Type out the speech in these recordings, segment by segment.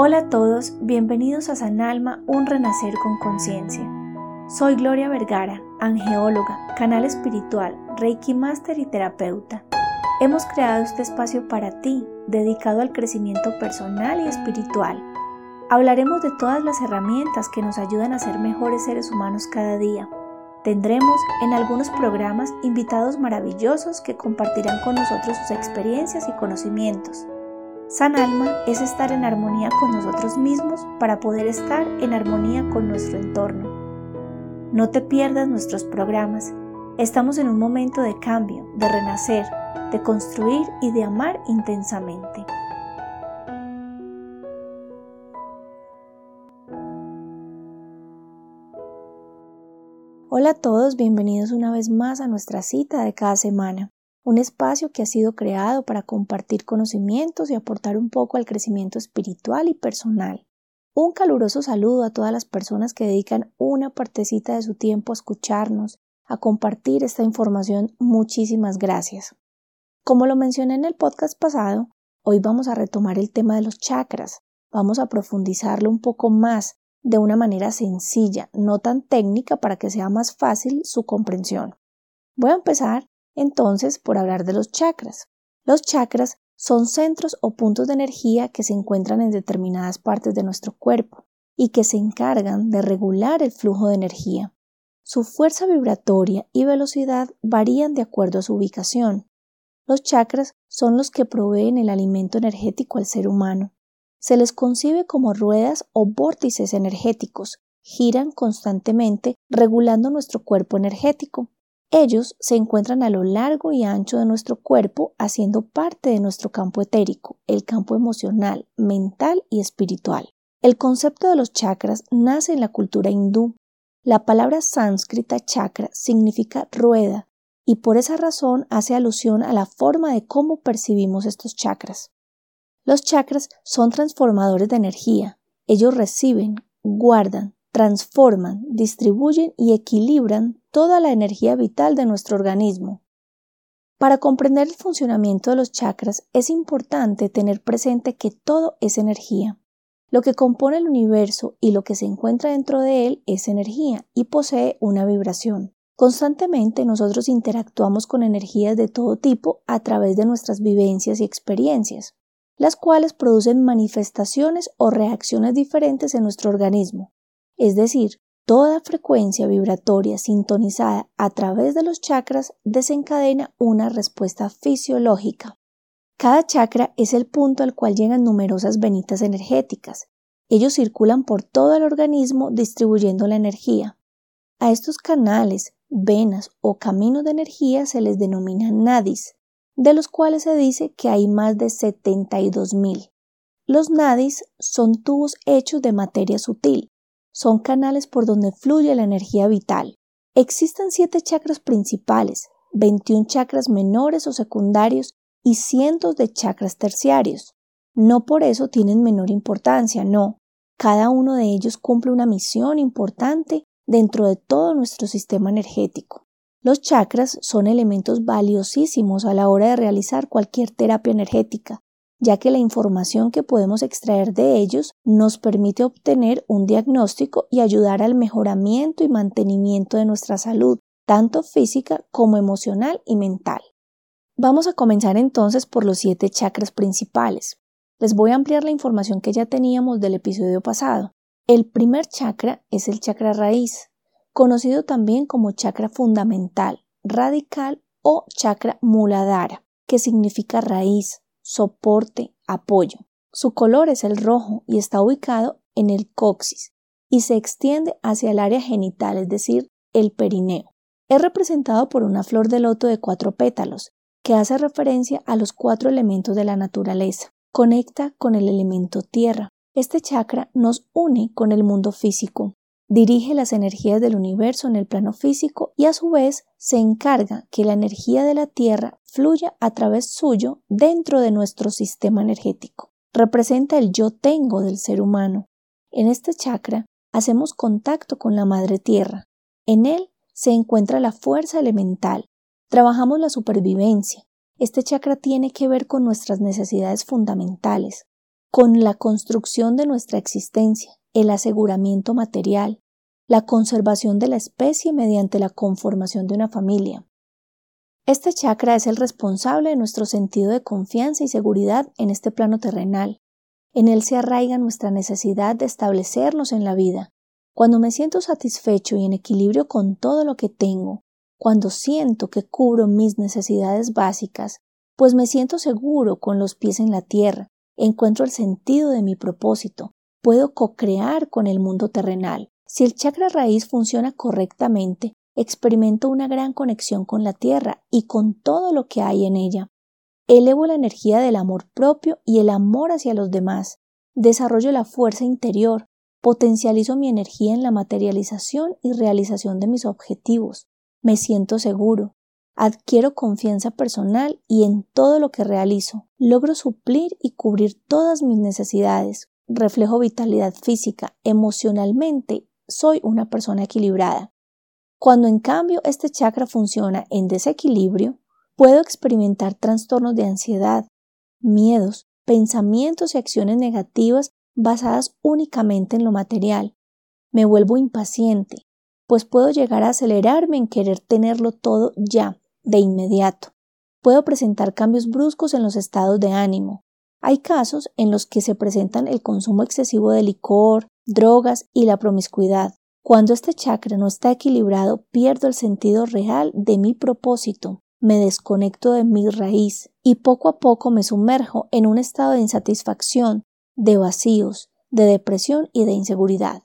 Hola a todos, bienvenidos a San Alma, un renacer con conciencia. Soy Gloria Vergara, angeóloga, canal espiritual, Reiki Master y terapeuta. Hemos creado este espacio para ti, dedicado al crecimiento personal y espiritual. Hablaremos de todas las herramientas que nos ayudan a ser mejores seres humanos cada día. Tendremos en algunos programas invitados maravillosos que compartirán con nosotros sus experiencias y conocimientos. San Alma es estar en armonía con nosotros mismos para poder estar en armonía con nuestro entorno. No te pierdas nuestros programas. Estamos en un momento de cambio, de renacer, de construir y de amar intensamente. Hola a todos, bienvenidos una vez más a nuestra cita de cada semana un espacio que ha sido creado para compartir conocimientos y aportar un poco al crecimiento espiritual y personal. Un caluroso saludo a todas las personas que dedican una partecita de su tiempo a escucharnos, a compartir esta información. Muchísimas gracias. Como lo mencioné en el podcast pasado, hoy vamos a retomar el tema de los chakras. Vamos a profundizarlo un poco más de una manera sencilla, no tan técnica para que sea más fácil su comprensión. Voy a empezar entonces por hablar de los chakras. Los chakras son centros o puntos de energía que se encuentran en determinadas partes de nuestro cuerpo y que se encargan de regular el flujo de energía. Su fuerza vibratoria y velocidad varían de acuerdo a su ubicación. Los chakras son los que proveen el alimento energético al ser humano. Se les concibe como ruedas o vórtices energéticos, giran constantemente regulando nuestro cuerpo energético. Ellos se encuentran a lo largo y ancho de nuestro cuerpo, haciendo parte de nuestro campo etérico, el campo emocional, mental y espiritual. El concepto de los chakras nace en la cultura hindú. La palabra sánscrita chakra significa rueda y por esa razón hace alusión a la forma de cómo percibimos estos chakras. Los chakras son transformadores de energía. Ellos reciben, guardan, transforman, distribuyen y equilibran toda la energía vital de nuestro organismo. Para comprender el funcionamiento de los chakras es importante tener presente que todo es energía. Lo que compone el universo y lo que se encuentra dentro de él es energía y posee una vibración. Constantemente nosotros interactuamos con energías de todo tipo a través de nuestras vivencias y experiencias, las cuales producen manifestaciones o reacciones diferentes en nuestro organismo. Es decir, toda frecuencia vibratoria sintonizada a través de los chakras desencadena una respuesta fisiológica. Cada chakra es el punto al cual llegan numerosas venitas energéticas. Ellos circulan por todo el organismo distribuyendo la energía. A estos canales, venas o caminos de energía se les denomina nadis, de los cuales se dice que hay más de 72.000. Los nadis son tubos hechos de materia sutil, son canales por donde fluye la energía vital. Existen siete chakras principales, 21 chakras menores o secundarios y cientos de chakras terciarios. No por eso tienen menor importancia, no. Cada uno de ellos cumple una misión importante dentro de todo nuestro sistema energético. Los chakras son elementos valiosísimos a la hora de realizar cualquier terapia energética, ya que la información que podemos extraer de ellos nos permite obtener un diagnóstico y ayudar al mejoramiento y mantenimiento de nuestra salud, tanto física como emocional y mental. Vamos a comenzar entonces por los siete chakras principales. Les voy a ampliar la información que ya teníamos del episodio pasado. El primer chakra es el chakra raíz, conocido también como chakra fundamental, radical o chakra muladhara, que significa raíz, soporte, apoyo. Su color es el rojo y está ubicado en el coxis y se extiende hacia el área genital, es decir, el perineo. Es representado por una flor de loto de cuatro pétalos, que hace referencia a los cuatro elementos de la naturaleza. Conecta con el elemento tierra. Este chakra nos une con el mundo físico, dirige las energías del universo en el plano físico y a su vez se encarga que la energía de la Tierra fluya a través suyo dentro de nuestro sistema energético. Representa el yo tengo del ser humano. En este chakra hacemos contacto con la Madre Tierra. En él se encuentra la fuerza elemental. Trabajamos la supervivencia. Este chakra tiene que ver con nuestras necesidades fundamentales. con la construcción de nuestra existencia, el aseguramiento material, la conservación de la especie mediante la conformación de una familia. Este chakra es el responsable de nuestro sentido de confianza y seguridad en este plano terrenal. En él se arraiga nuestra necesidad de establecernos en la vida. Cuando me siento satisfecho y en equilibrio con todo lo que tengo, cuando siento que cubro mis necesidades básicas, pues me siento seguro con los pies en la tierra, encuentro el sentido de mi propósito, puedo co-crear con el mundo terrenal. Si el chakra raíz funciona correctamente, experimento una gran conexión con la tierra y con todo lo que hay en ella. Elevo la energía del amor propio y el amor hacia los demás. Desarrollo la fuerza interior. Potencializo mi energía en la materialización y realización de mis objetivos. Me siento seguro. Adquiero confianza personal y en todo lo que realizo. Logro suplir y cubrir todas mis necesidades. Reflejo vitalidad física. Emocionalmente soy una persona equilibrada. Cuando en cambio este chakra funciona en desequilibrio, puedo experimentar trastornos de ansiedad, miedos, pensamientos y acciones negativas basadas únicamente en lo material. Me vuelvo impaciente, pues puedo llegar a acelerarme en querer tenerlo todo ya, de inmediato. Puedo presentar cambios bruscos en los estados de ánimo. Hay casos en los que se presentan el consumo excesivo de licor, drogas y la promiscuidad. Cuando este chakra no está equilibrado, pierdo el sentido real de mi propósito, me desconecto de mi raíz y poco a poco me sumerjo en un estado de insatisfacción, de vacíos, de depresión y de inseguridad.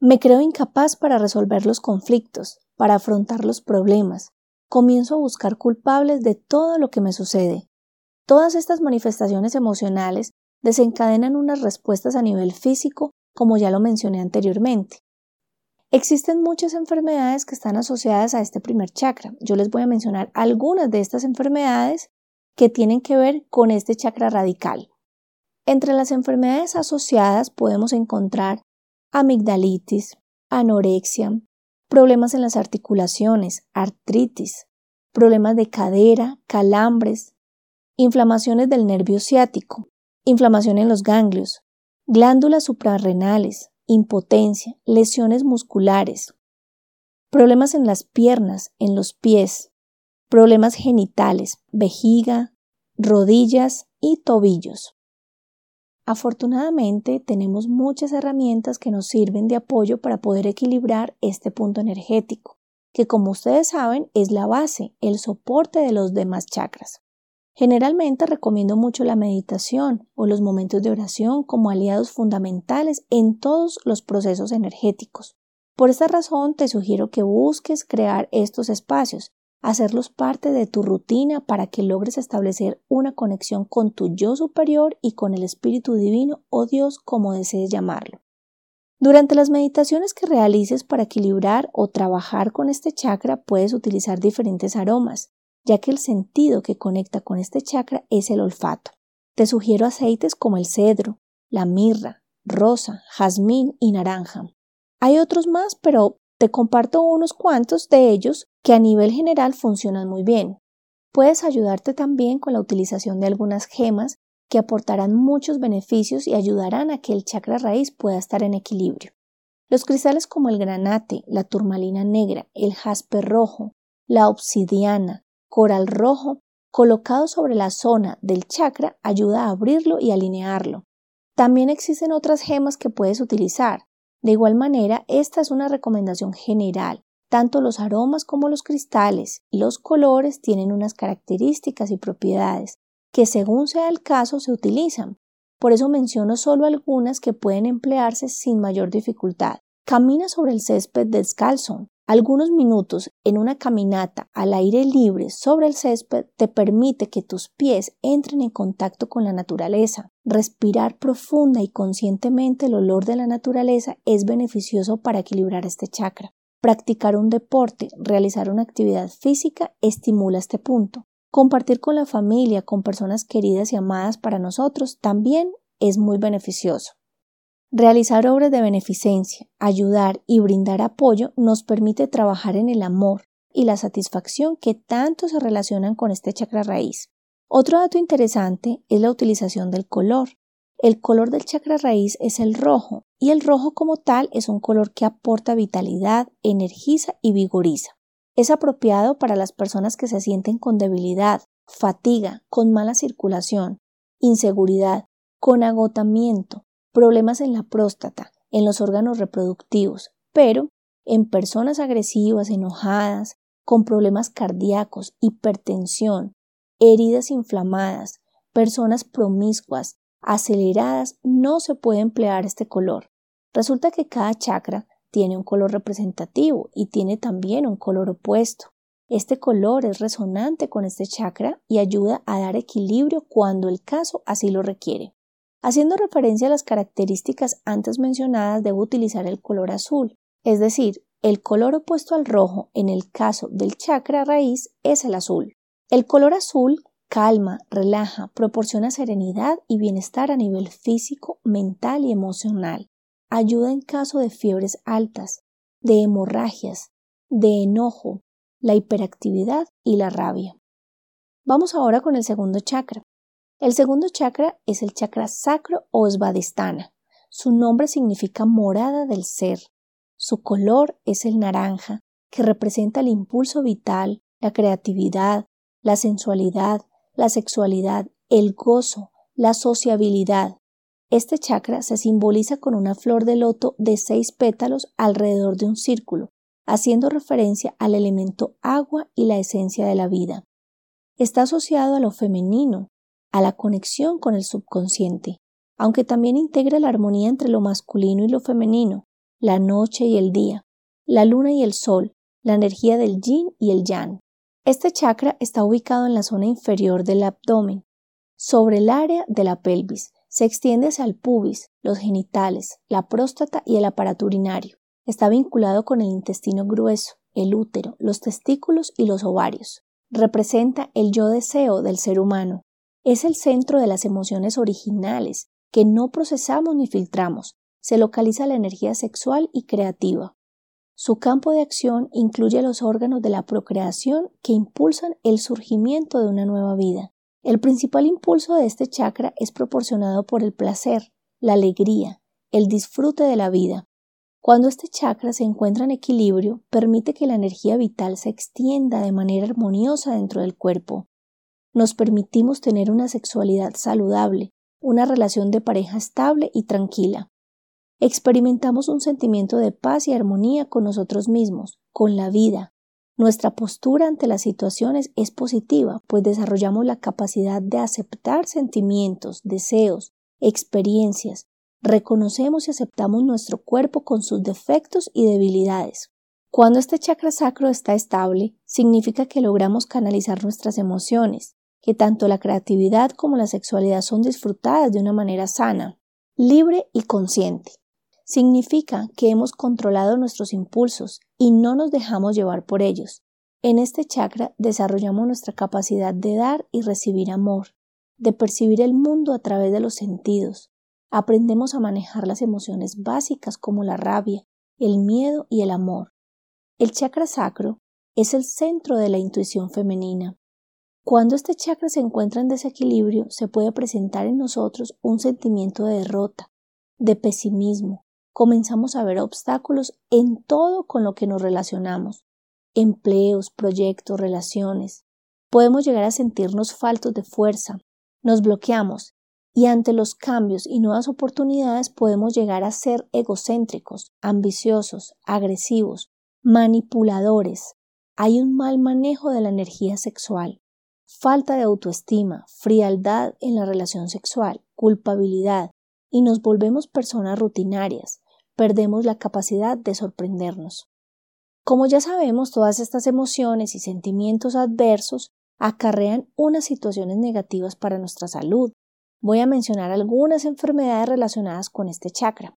Me creo incapaz para resolver los conflictos, para afrontar los problemas. Comienzo a buscar culpables de todo lo que me sucede. Todas estas manifestaciones emocionales desencadenan unas respuestas a nivel físico, como ya lo mencioné anteriormente. Existen muchas enfermedades que están asociadas a este primer chakra. Yo les voy a mencionar algunas de estas enfermedades que tienen que ver con este chakra radical. Entre las enfermedades asociadas podemos encontrar amigdalitis, anorexia, problemas en las articulaciones, artritis, problemas de cadera, calambres, inflamaciones del nervio ciático, inflamación en los ganglios, glándulas suprarrenales, impotencia, lesiones musculares, problemas en las piernas, en los pies, problemas genitales, vejiga, rodillas y tobillos. Afortunadamente tenemos muchas herramientas que nos sirven de apoyo para poder equilibrar este punto energético, que como ustedes saben es la base, el soporte de los demás chakras. Generalmente recomiendo mucho la meditación o los momentos de oración como aliados fundamentales en todos los procesos energéticos. Por esta razón te sugiero que busques crear estos espacios, hacerlos parte de tu rutina para que logres establecer una conexión con tu yo superior y con el Espíritu Divino o Dios como desees llamarlo. Durante las meditaciones que realices para equilibrar o trabajar con este chakra puedes utilizar diferentes aromas, ya que el sentido que conecta con este chakra es el olfato. Te sugiero aceites como el cedro, la mirra, rosa, jazmín y naranja. Hay otros más, pero te comparto unos cuantos de ellos que a nivel general funcionan muy bien. Puedes ayudarte también con la utilización de algunas gemas que aportarán muchos beneficios y ayudarán a que el chakra raíz pueda estar en equilibrio. Los cristales como el granate, la turmalina negra, el jaspe rojo, la obsidiana, coral rojo colocado sobre la zona del chakra ayuda a abrirlo y alinearlo. También existen otras gemas que puedes utilizar. De igual manera, esta es una recomendación general. Tanto los aromas como los cristales y los colores tienen unas características y propiedades que según sea el caso se utilizan. Por eso menciono solo algunas que pueden emplearse sin mayor dificultad. Camina sobre el césped descalzo. Algunos minutos en una caminata al aire libre sobre el césped te permite que tus pies entren en contacto con la naturaleza. Respirar profunda y conscientemente el olor de la naturaleza es beneficioso para equilibrar este chakra. Practicar un deporte, realizar una actividad física estimula este punto. Compartir con la familia, con personas queridas y amadas para nosotros también es muy beneficioso. Realizar obras de beneficencia, ayudar y brindar apoyo nos permite trabajar en el amor y la satisfacción que tanto se relacionan con este chakra raíz. Otro dato interesante es la utilización del color. El color del chakra raíz es el rojo y el rojo como tal es un color que aporta vitalidad, energiza y vigoriza. Es apropiado para las personas que se sienten con debilidad, fatiga, con mala circulación, inseguridad, con agotamiento, problemas en la próstata, en los órganos reproductivos, pero en personas agresivas, enojadas, con problemas cardíacos, hipertensión, heridas inflamadas, personas promiscuas, aceleradas, no se puede emplear este color. Resulta que cada chakra tiene un color representativo y tiene también un color opuesto. Este color es resonante con este chakra y ayuda a dar equilibrio cuando el caso así lo requiere. Haciendo referencia a las características antes mencionadas, debo utilizar el color azul, es decir, el color opuesto al rojo en el caso del chakra raíz es el azul. El color azul calma, relaja, proporciona serenidad y bienestar a nivel físico, mental y emocional. Ayuda en caso de fiebres altas, de hemorragias, de enojo, la hiperactividad y la rabia. Vamos ahora con el segundo chakra. El segundo chakra es el chakra sacro o svadhisthana. Su nombre significa morada del ser. Su color es el naranja, que representa el impulso vital, la creatividad, la sensualidad, la sexualidad, el gozo, la sociabilidad. Este chakra se simboliza con una flor de loto de seis pétalos alrededor de un círculo, haciendo referencia al elemento agua y la esencia de la vida. Está asociado a lo femenino, a la conexión con el subconsciente, aunque también integra la armonía entre lo masculino y lo femenino, la noche y el día, la luna y el sol, la energía del yin y el yang. Este chakra está ubicado en la zona inferior del abdomen, sobre el área de la pelvis. Se extiende hacia el pubis, los genitales, la próstata y el aparato urinario. Está vinculado con el intestino grueso, el útero, los testículos y los ovarios. Representa el yo deseo del ser humano. Es el centro de las emociones originales que no procesamos ni filtramos. Se localiza la energía sexual y creativa. Su campo de acción incluye los órganos de la procreación que impulsan el surgimiento de una nueva vida. El principal impulso de este chakra es proporcionado por el placer, la alegría, el disfrute de la vida. Cuando este chakra se encuentra en equilibrio, permite que la energía vital se extienda de manera armoniosa dentro del cuerpo. Nos permitimos tener una sexualidad saludable, una relación de pareja estable y tranquila experimentamos un sentimiento de paz y armonía con nosotros mismos, con la vida. Nuestra postura ante las situaciones es positiva, pues desarrollamos la capacidad de aceptar sentimientos, deseos, experiencias, reconocemos y aceptamos nuestro cuerpo con sus defectos y debilidades. Cuando este chakra sacro está estable, significa que logramos canalizar nuestras emociones, que tanto la creatividad como la sexualidad son disfrutadas de una manera sana, libre y consciente. Significa que hemos controlado nuestros impulsos y no nos dejamos llevar por ellos. En este chakra desarrollamos nuestra capacidad de dar y recibir amor, de percibir el mundo a través de los sentidos. Aprendemos a manejar las emociones básicas como la rabia, el miedo y el amor. El chakra sacro es el centro de la intuición femenina. Cuando este chakra se encuentra en desequilibrio, se puede presentar en nosotros un sentimiento de derrota, de pesimismo, comenzamos a ver obstáculos en todo con lo que nos relacionamos, empleos, proyectos, relaciones. Podemos llegar a sentirnos faltos de fuerza, nos bloqueamos y ante los cambios y nuevas oportunidades podemos llegar a ser egocéntricos, ambiciosos, agresivos, manipuladores. Hay un mal manejo de la energía sexual, falta de autoestima, frialdad en la relación sexual, culpabilidad, y nos volvemos personas rutinarias, perdemos la capacidad de sorprendernos. Como ya sabemos, todas estas emociones y sentimientos adversos acarrean unas situaciones negativas para nuestra salud. Voy a mencionar algunas enfermedades relacionadas con este chakra.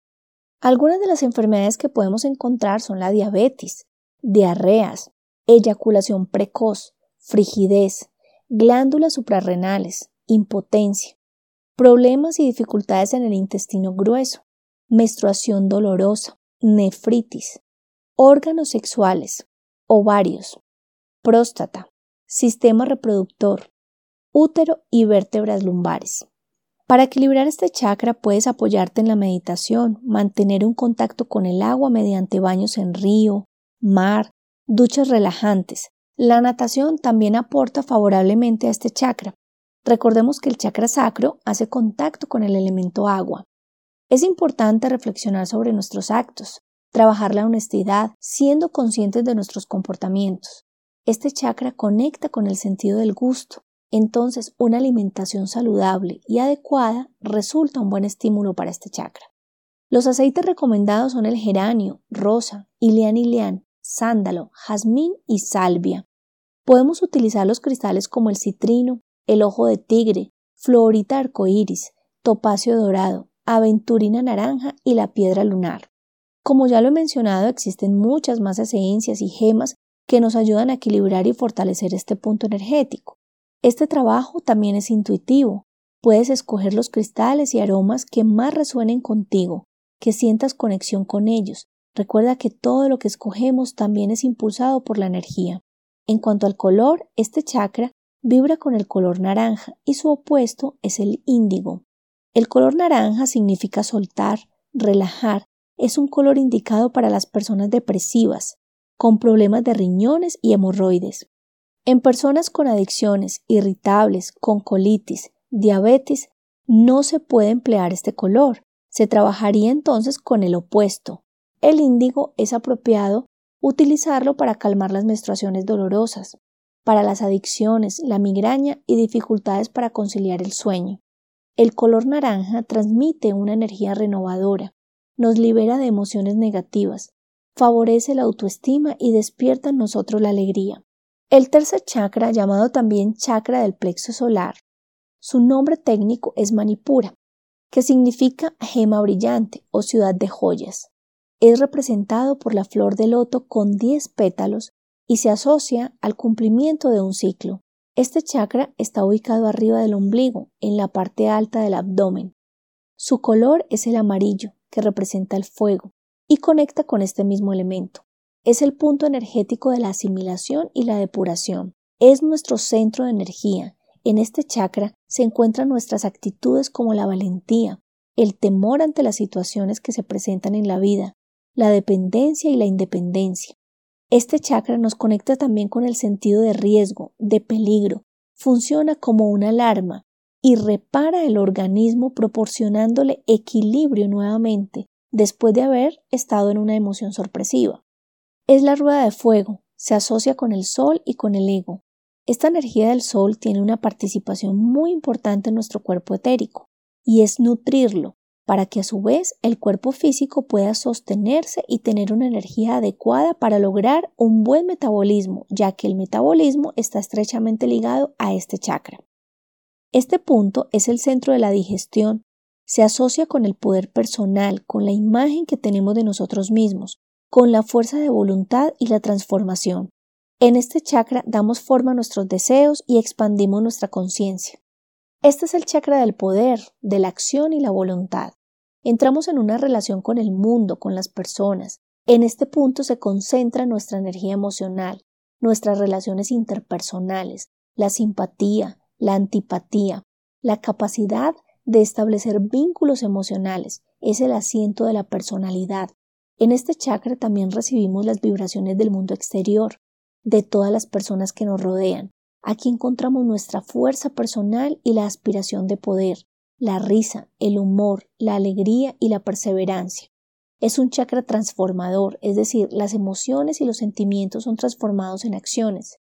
Algunas de las enfermedades que podemos encontrar son la diabetes, diarreas, eyaculación precoz, frigidez, glándulas suprarrenales, impotencia, problemas y dificultades en el intestino grueso, menstruación dolorosa, nefritis, órganos sexuales, ovarios, próstata, sistema reproductor, útero y vértebras lumbares. Para equilibrar este chakra puedes apoyarte en la meditación, mantener un contacto con el agua mediante baños en río, mar, duchas relajantes. La natación también aporta favorablemente a este chakra. Recordemos que el chakra sacro hace contacto con el elemento agua. Es importante reflexionar sobre nuestros actos, trabajar la honestidad, siendo conscientes de nuestros comportamientos. Este chakra conecta con el sentido del gusto, entonces una alimentación saludable y adecuada resulta un buen estímulo para este chakra. Los aceites recomendados son el geranio, rosa, ilian ilian, sándalo, jazmín y salvia. Podemos utilizar los cristales como el citrino, el ojo de tigre, florita arcoíris, topacio dorado, aventurina naranja y la piedra lunar. Como ya lo he mencionado, existen muchas más esencias y gemas que nos ayudan a equilibrar y fortalecer este punto energético. Este trabajo también es intuitivo. Puedes escoger los cristales y aromas que más resuenen contigo, que sientas conexión con ellos. Recuerda que todo lo que escogemos también es impulsado por la energía. En cuanto al color, este chakra vibra con el color naranja y su opuesto es el índigo. El color naranja significa soltar, relajar, es un color indicado para las personas depresivas, con problemas de riñones y hemorroides. En personas con adicciones, irritables, con colitis, diabetes, no se puede emplear este color. Se trabajaría entonces con el opuesto. El índigo es apropiado utilizarlo para calmar las menstruaciones dolorosas, para las adicciones, la migraña y dificultades para conciliar el sueño. El color naranja transmite una energía renovadora, nos libera de emociones negativas, favorece la autoestima y despierta en nosotros la alegría. El tercer chakra, llamado también chakra del plexo solar, su nombre técnico es Manipura, que significa gema brillante o ciudad de joyas. Es representado por la flor de loto con 10 pétalos y se asocia al cumplimiento de un ciclo. Este chakra está ubicado arriba del ombligo, en la parte alta del abdomen. Su color es el amarillo, que representa el fuego, y conecta con este mismo elemento. Es el punto energético de la asimilación y la depuración. Es nuestro centro de energía. En este chakra se encuentran nuestras actitudes como la valentía, el temor ante las situaciones que se presentan en la vida, la dependencia y la independencia. Este chakra nos conecta también con el sentido de riesgo, de peligro, funciona como una alarma y repara el organismo proporcionándole equilibrio nuevamente después de haber estado en una emoción sorpresiva. Es la rueda de fuego, se asocia con el sol y con el ego. Esta energía del sol tiene una participación muy importante en nuestro cuerpo etérico, y es nutrirlo, para que a su vez el cuerpo físico pueda sostenerse y tener una energía adecuada para lograr un buen metabolismo, ya que el metabolismo está estrechamente ligado a este chakra. Este punto es el centro de la digestión, se asocia con el poder personal, con la imagen que tenemos de nosotros mismos, con la fuerza de voluntad y la transformación. En este chakra damos forma a nuestros deseos y expandimos nuestra conciencia. Este es el chakra del poder, de la acción y la voluntad. Entramos en una relación con el mundo, con las personas. En este punto se concentra nuestra energía emocional, nuestras relaciones interpersonales, la simpatía, la antipatía, la capacidad de establecer vínculos emocionales, es el asiento de la personalidad, en este chakra también recibimos las vibraciones del mundo exterior, de todas las personas que nos rodean. Aquí encontramos nuestra fuerza personal y la aspiración de poder, la risa, el humor, la alegría y la perseverancia. Es un chakra transformador, es decir, las emociones y los sentimientos son transformados en acciones.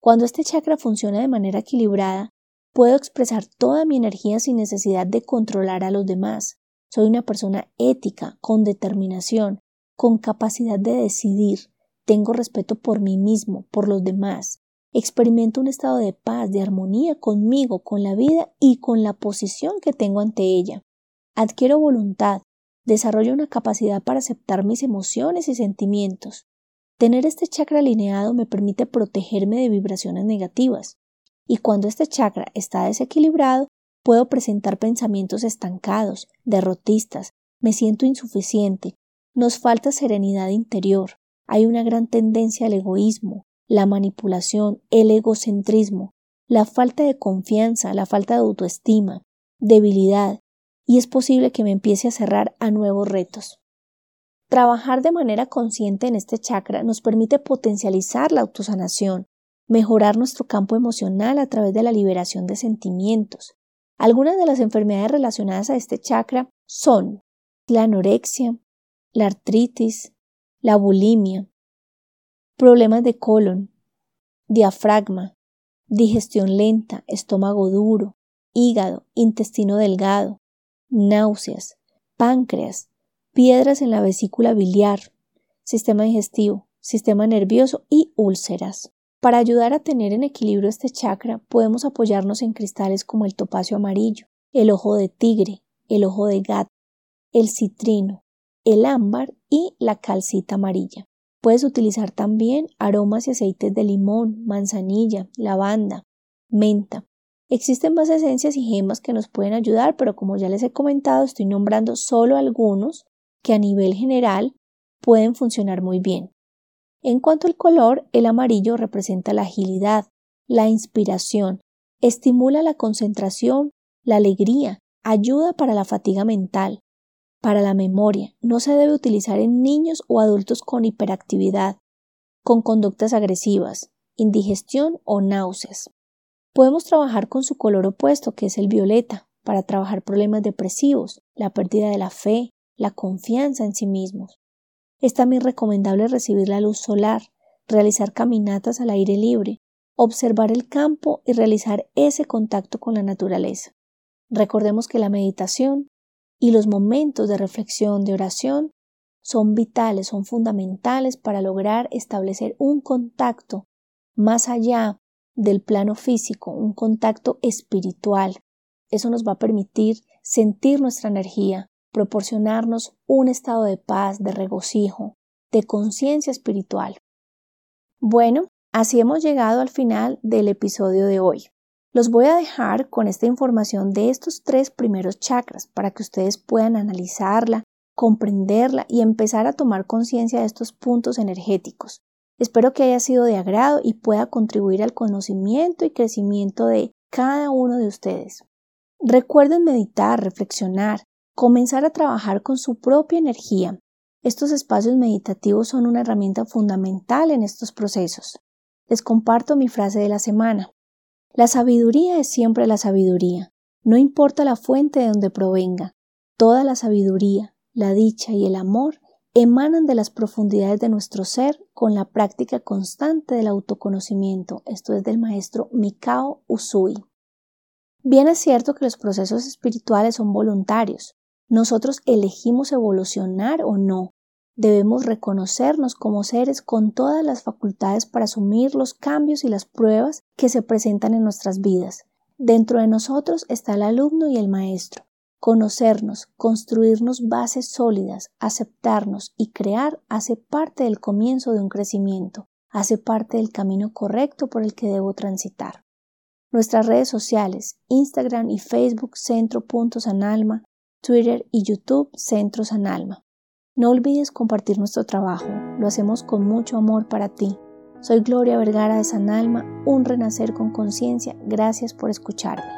Cuando este chakra funciona de manera equilibrada, puedo expresar toda mi energía sin necesidad de controlar a los demás. Soy una persona ética, con determinación, con capacidad de decidir, tengo respeto por mí mismo, por los demás, experimento un estado de paz, de armonía conmigo, con la vida y con la posición que tengo ante ella. Adquiero voluntad, desarrollo una capacidad para aceptar mis emociones y sentimientos. Tener este chakra alineado me permite protegerme de vibraciones negativas. Y cuando este chakra está desequilibrado, puedo presentar pensamientos estancados, derrotistas, me siento insuficiente, nos falta serenidad interior. Hay una gran tendencia al egoísmo, la manipulación, el egocentrismo, la falta de confianza, la falta de autoestima. debilidad, y es posible que me empiece a cerrar a nuevos retos. Trabajar de manera consciente en este chakra nos permite potencializar la autosanación, mejorar nuestro campo emocional a través de la liberación de sentimientos. Algunas de las enfermedades relacionadas a este chakra son la anorexia, la artritis, la bulimia, problemas de colon, diafragma, digestión lenta, estómago duro, hígado, intestino delgado, náuseas, páncreas, piedras en la vesícula biliar, sistema digestivo, sistema nervioso y úlceras. Para ayudar a tener en equilibrio este chakra, podemos apoyarnos en cristales como el topacio amarillo, el ojo de tigre, el ojo de gato, el citrino, el ámbar y la calcita amarilla. Puedes utilizar también aromas y aceites de limón, manzanilla, lavanda, menta. Existen más esencias y gemas que nos pueden ayudar, pero como ya les he comentado, estoy nombrando solo algunos que a nivel general pueden funcionar muy bien. En cuanto al color, el amarillo representa la agilidad, la inspiración, estimula la concentración, la alegría, ayuda para la fatiga mental, para la memoria. No se debe utilizar en niños o adultos con hiperactividad, con conductas agresivas, indigestión o náuseas. Podemos trabajar con su color opuesto, que es el violeta, para trabajar problemas depresivos, la pérdida de la fe, la confianza en sí mismos. Es también recomendable recibir la luz solar, realizar caminatas al aire libre, observar el campo y realizar ese contacto con la naturaleza. Recordemos que la meditación y los momentos de reflexión, de oración, son vitales, son fundamentales para lograr establecer un contacto más allá del plano físico, un contacto espiritual. Eso nos va a permitir sentir nuestra energía, proporcionarnos un estado de paz, de regocijo, de conciencia espiritual. Bueno, así hemos llegado al final del episodio de hoy. Los voy a dejar con esta información de estos tres primeros chakras para que ustedes puedan analizarla, comprenderla y empezar a tomar conciencia de estos puntos energéticos. Espero que haya sido de agrado y pueda contribuir al conocimiento y crecimiento de cada uno de ustedes. Recuerden meditar, reflexionar, comenzar a trabajar con su propia energía. Estos espacios meditativos son una herramienta fundamental en estos procesos. Les comparto mi frase de la semana. La sabiduría es siempre la sabiduría, no importa la fuente de donde provenga. Toda la sabiduría, la dicha y el amor emanan de las profundidades de nuestro ser con la práctica constante del autoconocimiento. Esto es del maestro Mikao Usui. Bien es cierto que los procesos espirituales son voluntarios. Nosotros elegimos evolucionar o no, Debemos reconocernos como seres con todas las facultades para asumir los cambios y las pruebas que se presentan en nuestras vidas. Dentro de nosotros está el alumno y el maestro. Conocernos, construirnos bases sólidas, aceptarnos y crear hace parte del comienzo de un crecimiento, hace parte del camino correcto por el que debo transitar. Nuestras redes sociales, Instagram y Facebook Centro Puntos Alma, Twitter y YouTube Centro San Alma. No olvides compartir nuestro trabajo, lo hacemos con mucho amor para ti. Soy Gloria Vergara de San Alma, un renacer con conciencia. Gracias por escucharme.